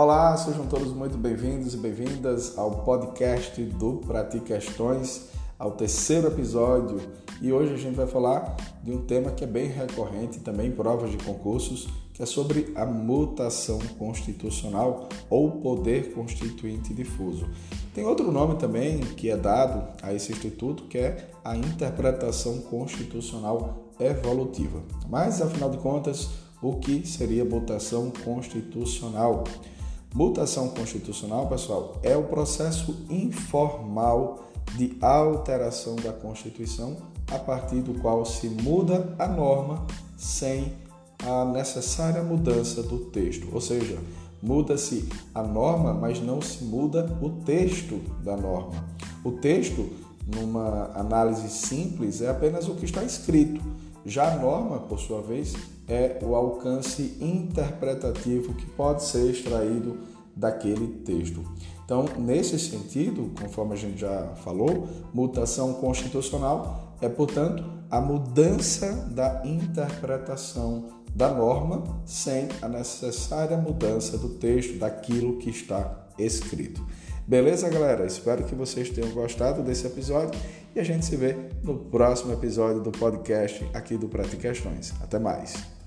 Olá, sejam todos muito bem-vindos e bem-vindas ao podcast do Pratique Questões, ao terceiro episódio. E hoje a gente vai falar de um tema que é bem recorrente também em provas de concursos, que é sobre a mutação constitucional ou poder constituinte difuso. Tem outro nome também que é dado a esse instituto, que é a interpretação constitucional evolutiva. Mas, afinal de contas, o que seria mutação constitucional? Mutação constitucional, pessoal, é o processo informal de alteração da Constituição a partir do qual se muda a norma sem a necessária mudança do texto. Ou seja, muda-se a norma, mas não se muda o texto da norma. O texto, numa análise simples, é apenas o que está escrito. Já a norma, por sua vez, é o alcance interpretativo que pode ser extraído daquele texto. Então, nesse sentido, conforme a gente já falou, mutação constitucional é, portanto, a mudança da interpretação da norma sem a necessária mudança do texto, daquilo que está escrito. Beleza, galera? Espero que vocês tenham gostado desse episódio e a gente se vê no próximo episódio do podcast aqui do Prate Questões. Até mais!